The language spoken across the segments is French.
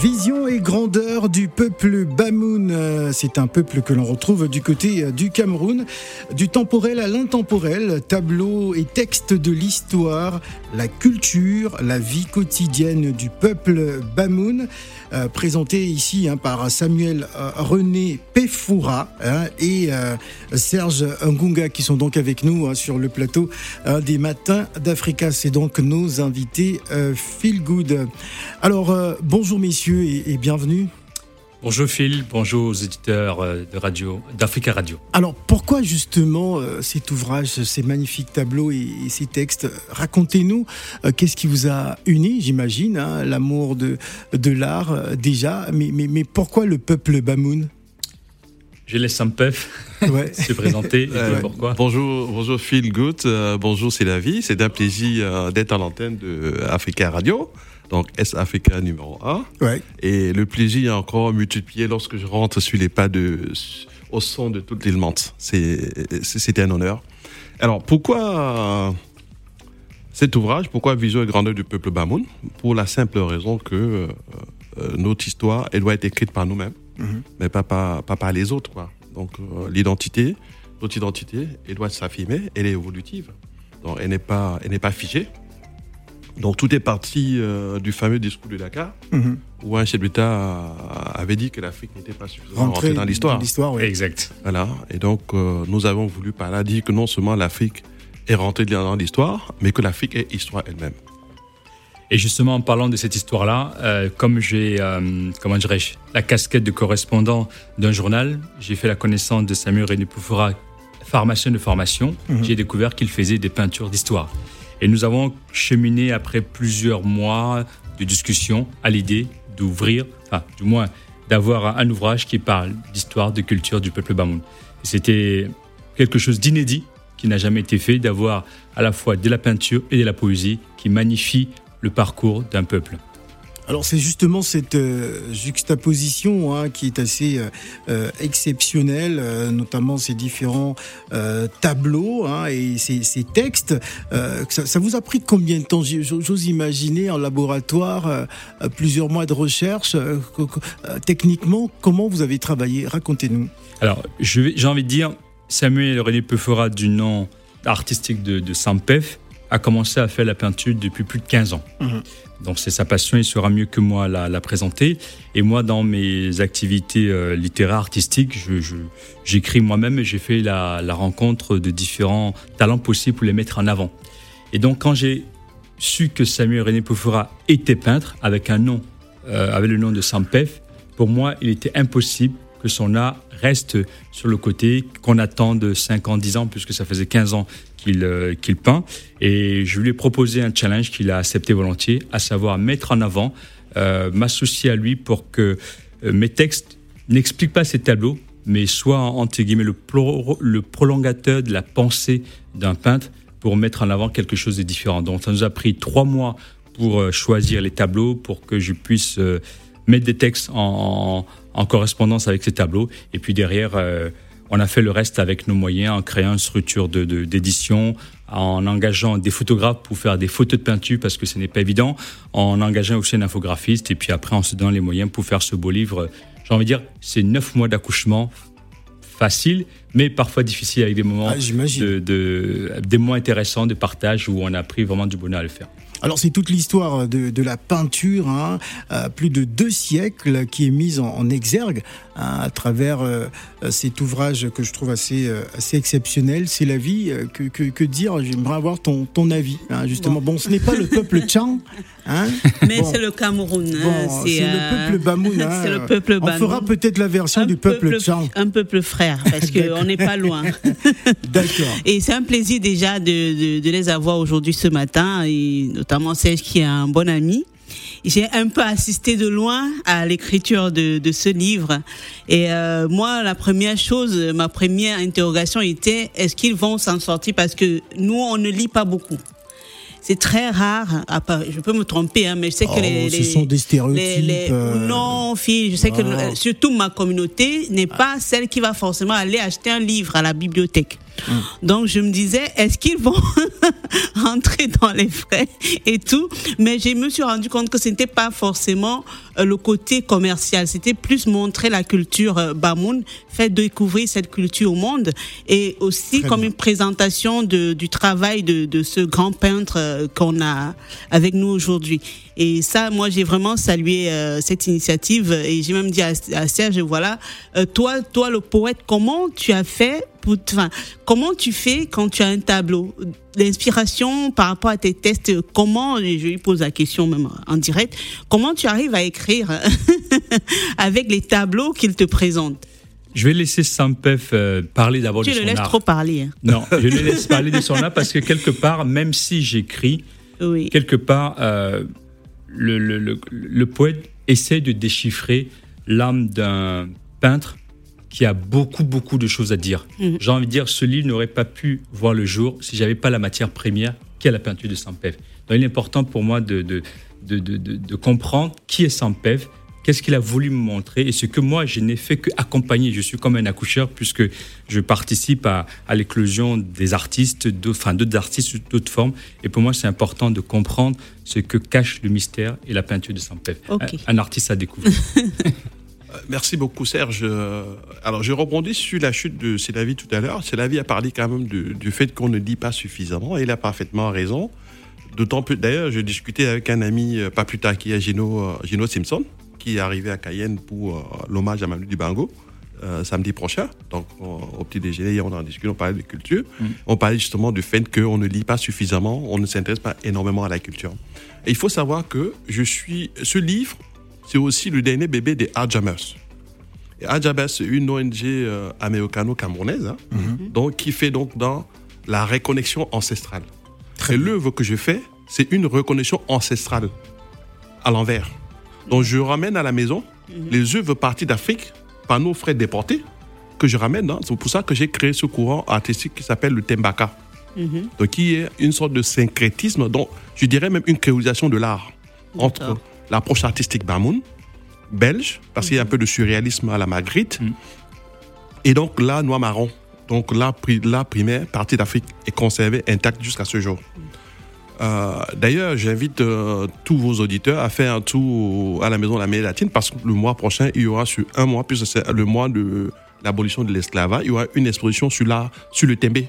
Vision et grandeur du peuple Bamoun. Euh, c'est un peuple que l'on retrouve du côté euh, du Cameroun. Du temporel à l'intemporel, tableaux et textes de l'histoire, la culture, la vie quotidienne du peuple Bamoun. Euh, présenté ici hein, par Samuel René Pefoura hein, et Serge Ngunga qui sont donc avec nous hein, sur le plateau des matins d'Africa. C'est donc nos invités Feel Good. Alors bonjour messieurs et, bienvenue. Bonjour Phil, bonjour aux éditeurs euh, de radio, d'Africa Radio. Alors pourquoi justement euh, cet ouvrage, ces magnifiques tableaux et, ces textes? Racontez-nous euh, qu'est-ce qui vous a uni, j'imagine, hein, l'amour de, de l'art déjà, mais, mais, mais pourquoi le peuple Bamoun? Je laisse un peu se présenter pourquoi? Bonjour, bonjour Phil Good, bonjour c'est la vie, c'est un plaisir d'être à l'antenne de Africa Radio donc S Africa numéro 1. Et le plaisir est encore multiplié lorsque je rentre sur les pas de, au son de toute l'île Mante. C'était un honneur. Alors, pourquoi cet ouvrage Pourquoi Vision et grandeur du peuple Bamoun? Pour la simple raison que euh, euh, notre histoire, elle doit être écrite par nous-mêmes, mhm. mais pas par, pas par les autres. Quoi. Donc, euh, l'identité, notre identité, elle doit s'affirmer, elle est évolutive. Donc, elle n'est pas, elle n'est pas figée. Donc tout est parti euh, du fameux discours de Dakar, mhm. où un chef d'État avait dit que l'Afrique n'était pas suffisamment rentrée dans l'histoire. L'histoire, Exact. Voilà. Et donc euh, nous avons voulu par là dire que non seulement l'Afrique est rentrée dans l'histoire, mais que l'Afrique est histoire elle-même. Et justement, en parlant de cette histoire-là, euh, comme j'ai, comment dirais-je, la casquette de correspondant d'un journal, j'ai fait la connaissance de Samuel René Poufora, pharmacien de formation. Mhm. J'ai découvert qu'il faisait des peintures d'histoire. Et nous avons cheminé après plusieurs mois de discussion à l'idée d'ouvrir, enfin, du moins d'avoir un ouvrage qui parle d'histoire, de culture du peuple Bamoun. C'était quelque chose d'inédit qui n'a jamais été fait, d'avoir à la fois de la peinture et de la poésie qui magnifie le parcours d'un peuple. Alors c'est justement cette euh, juxtaposition hein, qui est assez euh, euh, exceptionnelle, notamment ces différents tableaux hein, et ces, textes. Ça, vous a pris combien de temps? J'ose imaginer en laboratoire plusieurs mois de recherche. techniquement, comment vous avez travaillé? Racontez-nous. Alors j'ai envie de dire, Samuel René Peufora du nom artistique de, de Sampef a commencé à faire la peinture depuis plus de 15 ans. Mmh. Donc c'est sa passion, il sera mieux que moi la, la présenter. Et moi, dans mes activités euh, littéraires, artistiques, j'écris je, moi-même et j'ai fait la, la, rencontre de différents talents possibles pour les mettre en avant. Et donc quand j'ai su que Samuel René Pofora était peintre avec un nom, euh, avec le nom de Sampef, pour moi, il était impossible que son art reste sur le côté, qu'on attende 5 ans, 10 ans, puisque ça faisait 15 ans euh, qu'il peint. Et je lui ai proposé un challenge qu'il a accepté volontiers, à savoir mettre en avant, euh, m'associer à lui pour que euh, mes textes n'expliquent pas ces tableaux, mais soient, entre guillemets, le, le prolongateur de la pensée d'un peintre pour mettre en avant quelque chose de différent. Donc ça nous a pris trois mois pour choisir les tableaux, pour que je puisse mettre des textes en, en, correspondance avec ces tableaux. Et puis derrière, euh, on a fait le reste avec nos moyens en créant une structure d'édition, de, en engageant des photographes pour faire des photos de peinture parce que ce n'est pas évident, en engageant aussi un infographiste et puis après en se donnant les moyens pour faire ce beau livre. J'ai envie de dire, c'est neuf mois d'accouchement facile, mais parfois difficile avec des moments, ah, de, de, des moments intéressants de partage où on a pris vraiment du bonheur à le faire. Alors c'est toute l'histoire de, la peinture, hein, plus de deux siècles, qui est mise en, exergue hein, à travers euh, cet ouvrage que je trouve assez, euh, assez exceptionnel. C'est la vie. Euh, que, que, dire? J'aimerais avoir ton, ton avis, hein, justement. Bon. ce n'est pas le peuple Tchang. Mais c'est le Cameroun. c'est le peuple Bamoun. c'est le peuple On fera peut-être la version du peuple, Tchang. Un peuple frère, parce qu'on n'est pas loin. D'accord. Et c'est un plaisir déjà de, de, les avoir aujourd'hui ce matin, et notamment Serge qui est un bon ami. J'ai un peu assisté de loin à l'écriture de, de, ce livre. Et euh, moi, la première chose, ma première interrogation était est-ce qu'ils vont s'en sortir? Parce que nous, on ne lit pas beaucoup c'est très rare. je peux me tromper, hein, mais je sais que oh, les, ce sont des stéréotypes. Euh, non, fille, je sais que surtout ma communauté n'est pas celle qui va forcément aller acheter un livre à la bibliothèque. Hum. Donc je me disais, est-ce qu'ils vont rentrer dans les frais et tout? Mais je me suis rendu compte que ce n'était pas forcément euh, le côté commercial. C'était plus montrer la culture euh, Bamoun, faire découvrir cette culture au monde et aussi comme une présentation de, du travail de, de ce grand peintre euh, qu'on a avec nous aujourd'hui. Et ça, moi, j'ai vraiment salué cette initiative et j'ai même dit à, à Serge, voilà, toi, toi le poète, comment tu as fait pour, enfin, comment tu fais quand tu as un tableau L'inspiration par rapport à tes tests, comment, je lui pose la question même en direct, comment tu arrives à écrire avec les tableaux qu'il te présente? Je vais laisser Sampef euh, parler d'abord de son art. Tu le laisses trop parler. Hein. Non, je le laisse parler de son art parce que quelque part, même si j'écris, oui. quelque part, euh, le, le, le, le, poète essaie de déchiffrer l'âme d'un peintre qui a beaucoup, beaucoup de choses à dire. Mm. J'ai envie de dire, ce livre n'aurait pas pu voir le jour si j'avais pas la matière première qui est la peinture de Sampef. Donc il est important pour moi de, de, de, de comprendre qui est Sampef, qu'est-ce qu'il a voulu me montrer et ce que moi je n'ai fait qu'accompagner. Je suis comme un accoucheur puisque je participe à, à l'éclosion des artistes, enfin d'autres artistes sous d'autres formes. Et pour moi c'est important de comprendre ce que cache le mystère et la peinture de Sampef. Un, un, artiste à découvrir. Euh, merci beaucoup Serge. Euh, alors je rebondis sur la chute de Célavie tout à l'heure. Célavie a parlé quand même du, fait qu'on ne dit pas suffisamment et il a parfaitement raison. D'autant plus, d'ailleurs, je discutais avec un ami euh, pas plus tard qui est Gino, Gino Simpson, qui est arrivé à Cayenne pour l'hommage à Manu Dibango. Euh, samedi prochain. Donc, au petit déjeuner, on en discuté, on parlait de culture. Mm. On parlait justement du fait qu'on ne lit pas suffisamment, on ne s'intéresse pas énormément à la culture. Et il faut savoir que je suis, ce livre, c'est aussi le dernier bébé des Adjamers. Et Adjamers, c'est une ONG euh, américano-camerounaise, hein, mhm. donc, qui fait donc dans la reconnexion ancestrale. et l'œuvre que je fais, c'est une reconnexion ancestrale à l'envers. Donc je ramène à la maison mhm. les œuvres parties d'Afrique par nos frères déportés que je ramène. Hein. C'est pour ça que j'ai créé ce courant artistique qui s'appelle le Tembaka. Mhm. Donc qui est une sorte de syncrétisme, donc je dirais même une créolisation de l'art entre l'approche artistique Bamoun, belge, parce qu'il y a un peu de surréalisme à la Magritte. Mm. Et donc là, noir marron. Donc là, la primaire partie d'Afrique est conservée intacte jusqu'à ce jour. Euh, d'ailleurs, j'invite euh, tous vos auditeurs à faire un tour à la Maison de la Mélanie Latine parce que le mois prochain, il y aura sur un mois, puisque c'est le mois de l'abolition de l'esclavage, il y aura une exposition sur l'art, sur le tembé.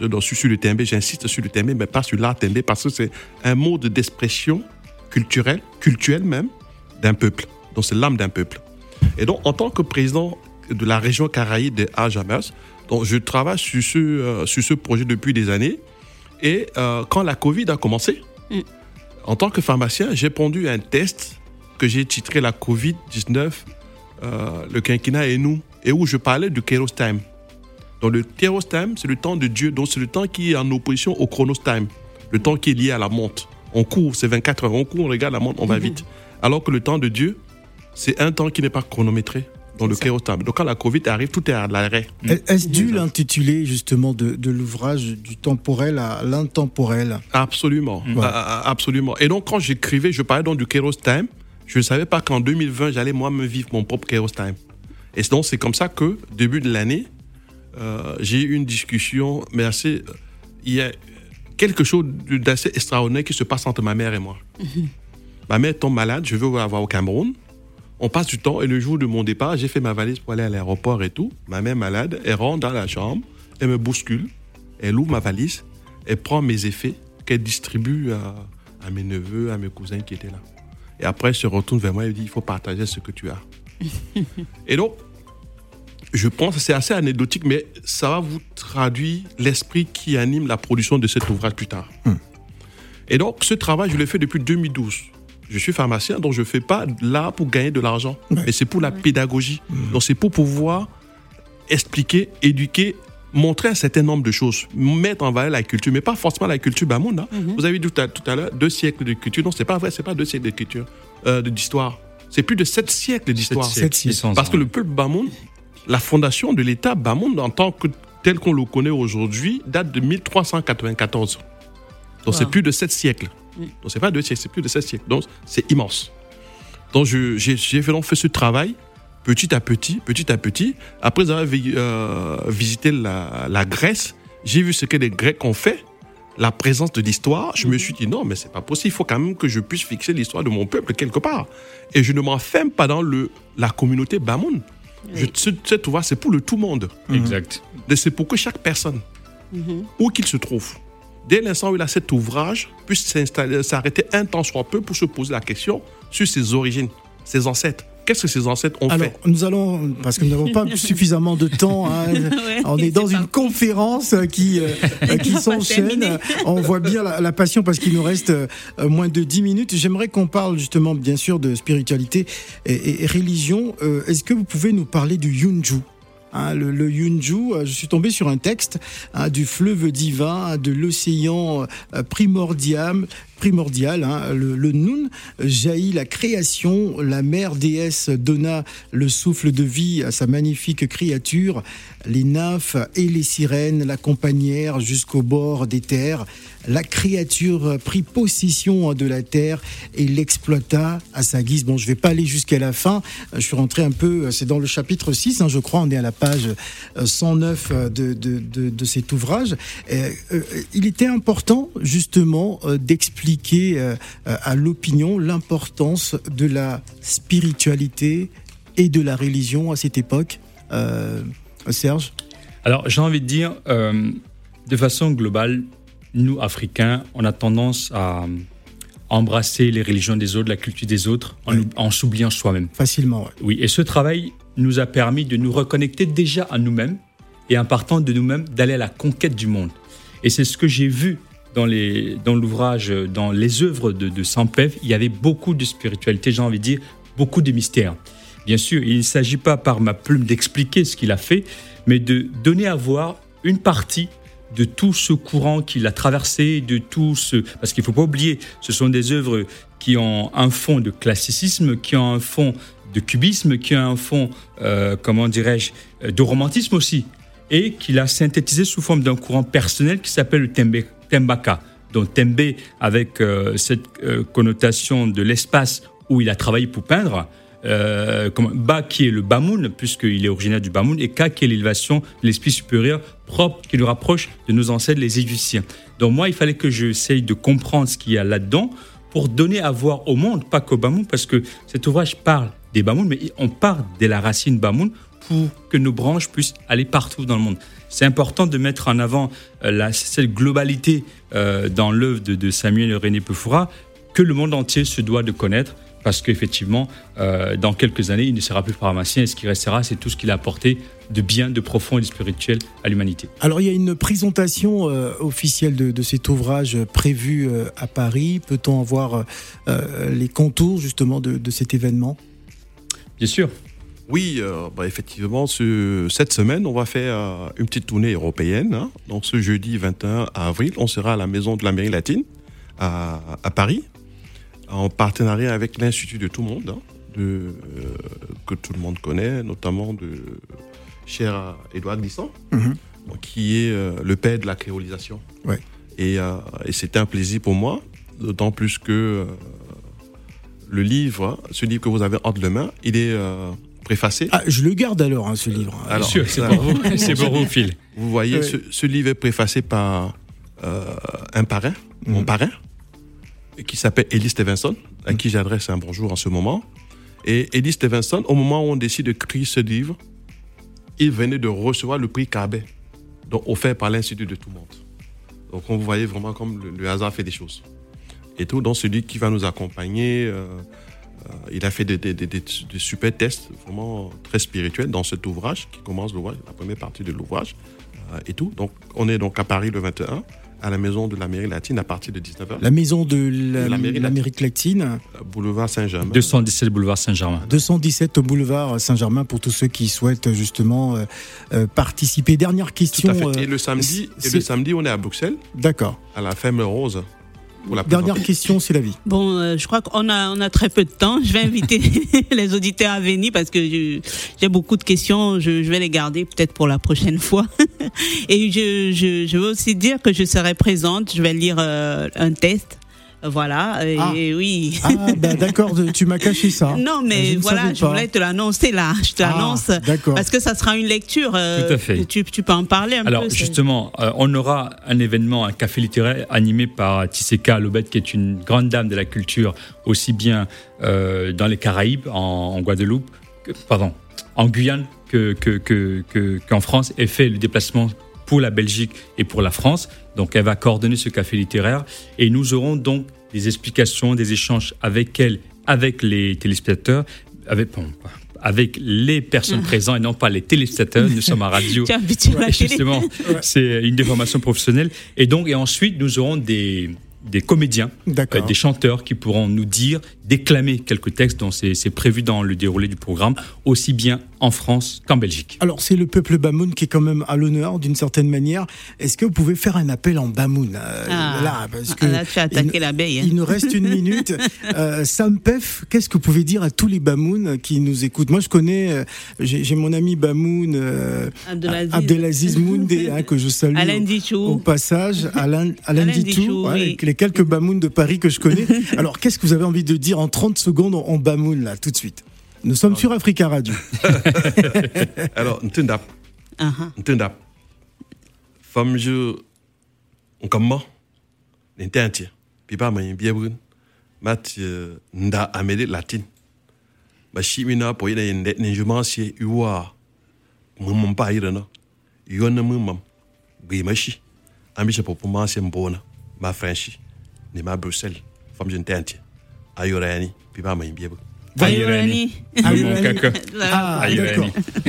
Je dois sur le tembé, j'insiste sur le tembé, mais pas sur l'art tembé parce que c'est un mode d'expression culturel, culturel même, d'un peuple. Donc c'est l'âme d'un peuple. Et donc en tant que président de la région Caraïbe des Ajamers, donc je travaille sur ce, euh, sur ce projet depuis des années. Et euh, quand la Covid a commencé, mm. en tant que pharmacien, j'ai pondu un test que j'ai titré la Covid-19, euh, le quinquennat et nous, et où je parlais du Kairos Time. Donc le Kairos Time, c'est le temps de Dieu, donc c'est le temps qui est en opposition au Chronos Time, le temps qui est lié à la montre. On court, c'est 24 heures. On court, on regarde la montre, on va mhm. vite. Alors que le temps de Dieu, c'est un temps qui n'est pas chronométré dans le. Donc quand la Covid arrive, tout est à l'arrêt. Est-ce dû l'intituler justement de, l'ouvrage du temporel à l'intemporel? Absolument, absolument. Et donc quand j'écrivais, je parlais donc du Kairos Time, je ne savais pas qu'en 2020, j'allais moi-même vivre mon propre Kairos Time. Et donc c'est comme ça que, début de l'année, euh, j'ai eu une discussion, mais assez... Il y a quelque chose d'assez extraordinaire qui se passe entre ma mère et moi. Ma mère tombe malade, je veux la voir au Cameroun. On passe du temps et le jour de mon départ, j'ai fait ma valise pour aller à l'aéroport et tout. Ma mère malade, elle rentre dans la chambre, elle me bouscule, elle ouvre ma valise, elle prend mes effets qu'elle distribue à, à, mes neveux, à mes cousins qui étaient là. Et après, elle se retourne vers moi et dit, il faut partager ce que tu as. et donc, je pense que c'est assez anecdotique, mais ça va vous traduire l'esprit qui anime la production de cet ouvrage plus tard. Hmm. Et donc, ce travail, je l'ai fait depuis 2012. Je suis pharmacien, donc je ne fais pas là pour gagner de l'argent, mais c'est pour la pédagogie. Hmm. Donc, c'est pour pouvoir expliquer, éduquer, montrer un certain nombre de choses, mettre en valeur la culture, mais pas forcément la culture Bamoun. Hein. Hmm. Vous avez dit tout à, l'heure, deux siècles de culture. Non, c'est pas vrai, c'est pas deux siècles de culture, euh, d'histoire. C'est plus de sept siècles d'histoire. Parce que le peuple Bamoun la fondation de l'État Bamoun, en tant que tel qu'on le connaît aujourd'hui, date de 1394. Donc c'est plus de sept siècles. Mm. Donc c'est pas deux siècles, c'est plus de sept siècles. Donc c'est immense. Donc j'ai fait, fait ce travail petit à petit, petit à petit. Après avoir euh, visité la, Grèce, j'ai vu ce que les Grecs ont fait la présence de l'histoire, je me suis dit non, mais c'est pas possible. Il faut quand même que je puisse fixer l'histoire de mon peuple quelque part. Et je ne m'enferme pas dans le, la communauté Bamoun. Je, cette ouvrage, c'est pour le tout monde. Exact. C'est pour que chaque personne, où qu'il se trouve, dès l'instant où il a cet ouvrage, puisse s'arrêter un temps soit peu pour se poser la question sur ses origines, ses ancêtres. Qu'est-ce que ses ancêtres ont Alors, Nous allons, parce que nous n'avons pas suffisamment de temps, hein, on est dans une conférence qui, euh, qui s'enchaîne. On voit bien la, passion parce qu'il nous reste euh, moins de 10 minutes. J'aimerais qu'on parle justement, bien sûr, de spiritualité et, religion. Euh, est-ce que vous pouvez nous parler du Yunju? Hein, le, Yunju, je suis tombé sur un texte hein, du fleuve divin, de l'océan primordial, primordial. Hein. Le, le, Nun jaillit la création. La mère déesse donna le souffle de vie à sa magnifique créature. Les nymphes et les sirènes l'accompagnèrent jusqu'au bord des terres. La créature prit possession de la terre et l'exploita à sa guise. Bon, je vais pas aller jusqu'à la fin. Je suis rentré un peu, c'est dans le chapitre 6, hein, je crois, on est à la page 109 de, de, de, de cet ouvrage. Euh, il était important, justement, euh, d'expliquer euh, à l'opinion l'importance de la spiritualité et de la religion à cette époque, euh, Serge Alors j'ai envie de dire, euh, de façon globale, nous, Africains, on a tendance à embrasser les religions des autres, la culture des autres, en, s'oubliant soi-même. Facilement, oui. Et ce travail nous a permis de nous reconnecter déjà à nous-mêmes et en partant de nous-mêmes, d'aller à la conquête du monde. Et c'est ce que j'ai vu dans, les, dans l'ouvrage, dans les œuvres de, de Sampef, il y avait beaucoup de spiritualité, j'ai envie de dire, beaucoup de mystères. Bien sûr, il ne s'agit pas par ma plume d'expliquer ce qu'il a fait, mais de donner à voir une partie de tout ce courant qu'il a traversé, de tout ce... Parce qu'il ne faut pas oublier, ce sont des œuvres qui ont un fond de classicisme, qui ont un fond de cubisme, qui ont un fond, euh, comment dirais-je, de romantisme aussi, et qu'il a synthétisé sous forme d'un courant personnel qui s'appelle le tembe, Tembaka. Donc Tembe, avec euh, cette euh, connotation de l'espace où il a travaillé pour peindre, euh, comme Ba qui est le Bamoun, puisqu'il est originaire du Bamoun, et Ka qui est l'élévation de l'esprit supérieur propre qui le rapproche de nos ancêtres les Égyptiens. Donc moi, il fallait que j'essaye de comprendre ce qu'il y a là-dedans pour donner à voir au monde, pas qu'au Bamoun, parce que cet ouvrage parle des Bamoun, mais on part de la racine Bamoun pour que nos branches puissent aller partout dans le monde. C'est important de mettre en avant euh, la, cette globalité euh, dans l'œuvre de, Samuel René Pefoura que le monde entier se doit de connaître parce qu'effectivement, euh, dans quelques années, il ne sera plus pharmacien et ce qui restera, c'est tout ce qu'il a apporté de bien, de profond et de spirituel à l'humanité. Alors, il y a une présentation officielle de, cet ouvrage prévu à Paris. Peut-on avoir les contours justement de cet événement? Bien sûr. Oui, euh, bah, effectivement, cette semaine, on va faire euh, une petite tournée européenne. Hein. Donc ce jeudi 21 avril, on sera à la Maison de l'Amérique latine à, Paris, en partenariat avec l'Institut de tout le monde, hein, de, euh, que tout le monde connaît, notamment de cher Édouard Glissant, mhm. qui est le père de la créolisation. Ouais. Et, et c'était un plaisir pour moi, d'autant plus que le livre, ce livre que vous avez entre les mains, il est préfacé. Ah, je le garde alors, hein, ce livre. Bien sûr, c'est pour vous. c'est pour vous, Phil. Vous voyez, ce, livre est préfacé par euh, un parrain, mon mhm. parrain, qui s'appelle Ellie Stevenson, à qui j'adresse un bonjour en ce moment. Et Ellie Stevenson, au moment où on décide de créer ce livre, il venait de recevoir le prix Cabet, donc offert par l'Institut de tout le monde. Donc on voyait vraiment comme le, hasard fait des choses. Et tout, donc celui qui va nous accompagner, euh, il a fait des, super tests, vraiment très spirituels dans cet ouvrage qui commence la première partie de l'ouvrage euh, et tout. Donc, on est donc à Paris le 21 à la maison de l'Amérique latine à partir de 19h. La maison de l'Amérique latine. Euh, boulevard Saint-Germain. 217 boulevard Saint-Germain. 217 boulevard Saint-Germain pour tous ceux qui souhaitent justement participer. Dernière question. Et le samedi, et le samedi, on est à Bruxelles. D'accord. À la Ferme Rose. Dernière question, c'est la vie. Bon, euh, je crois qu'on a, on a très peu de temps. Je vais inviter les auditeurs à venir parce que j'ai beaucoup de questions. Je, vais les garder peut-être pour la prochaine fois. Et je, je, veux aussi dire que je serai présente. Je vais lire euh, un test Voilà, et ah. oui. Ah, bah, d'accord, tu m'as caché ça. Non, mais voilà, je voulais te l'annoncer là. Je te l'annonce. Ah, parce que ça sera une lecture. Euh, Tout à fait. Tu, tu, peux en parler un Alors, peu. Alors, justement, euh, on aura un événement, un café littéraire animé par Tisseka Lobet, qui est une grande dame de la culture, aussi bien euh, dans les Caraïbes, en, Guadeloupe, pardon, en Guyane qu'en que, que, qu'en France, et fait le déplacement pour la Belgique et pour la France. Donc elle va coordonner ce café littéraire et nous aurons donc des explications, des échanges avec elle, avec les téléspectateurs, avec, avec les personnes présentes et non pas les téléspectateurs. Nous sommes à radio. justement, c'est une déformation professionnelle. Et donc, et ensuite, nous aurons des, des comédiens, euh, des chanteurs qui pourront nous dire, déclamer quelques textes dont c'est prévu dans le déroulé du programme, aussi bien en France qu'en Belgique. Alors c'est le peuple Bamoun qui est quand même à l'honneur d'une certaine manière. Est-ce que vous pouvez faire un appel en Bamoun euh, ah, là, parce que là, tu as attaqué l'abeille. Hein. Il nous reste une minute. euh, Sam Pef, qu'est-ce que vous pouvez dire à tous les Bamoun qui nous écoutent? Moi je connais, euh, j'ai mon ami Bamoun, euh, Abdelaziz, Moundé, hein, que je salue Alain au, au, passage, Alain, Alain, Ditou, les quelques Bamoun de Paris que je connais. Alors qu'est-ce que vous avez envie de dire en 30 secondes en Bamoun là, tout de suite nous sommes sur Africa Radio. Alors, Ntundap. Ntundap. Femme je. On comment N'intentier. Puis pas moi, bien brun. Mat nda Amérique latine. Ba shimina po ina yende ne je mansie uwa. Mumum pa irana. Yona mumum. Gui machi. Ambi je popo mansie mbona. Ma franchi. Ni ma Bruxelles. Femme je. Ayorani. Puis pas moi, bien brun. Ah,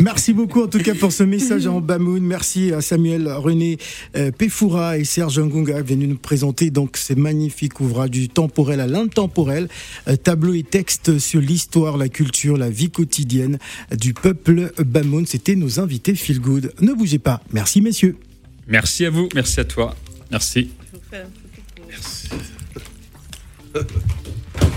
Merci beaucoup en tout cas pour ce message en Bamoun. Merci à Samuel René euh, Pefoura et Serge Ngunga venus nous présenter donc ces magnifiques ouvrages du temporel à l'intemporel, euh, tableaux et textes sur l'histoire, la culture, la vie quotidienne du peuple Bamoun. C'était nos invités Feel Good. Ne bougez pas. Merci messieurs. Merci à vous, merci à toi. Merci. Merci.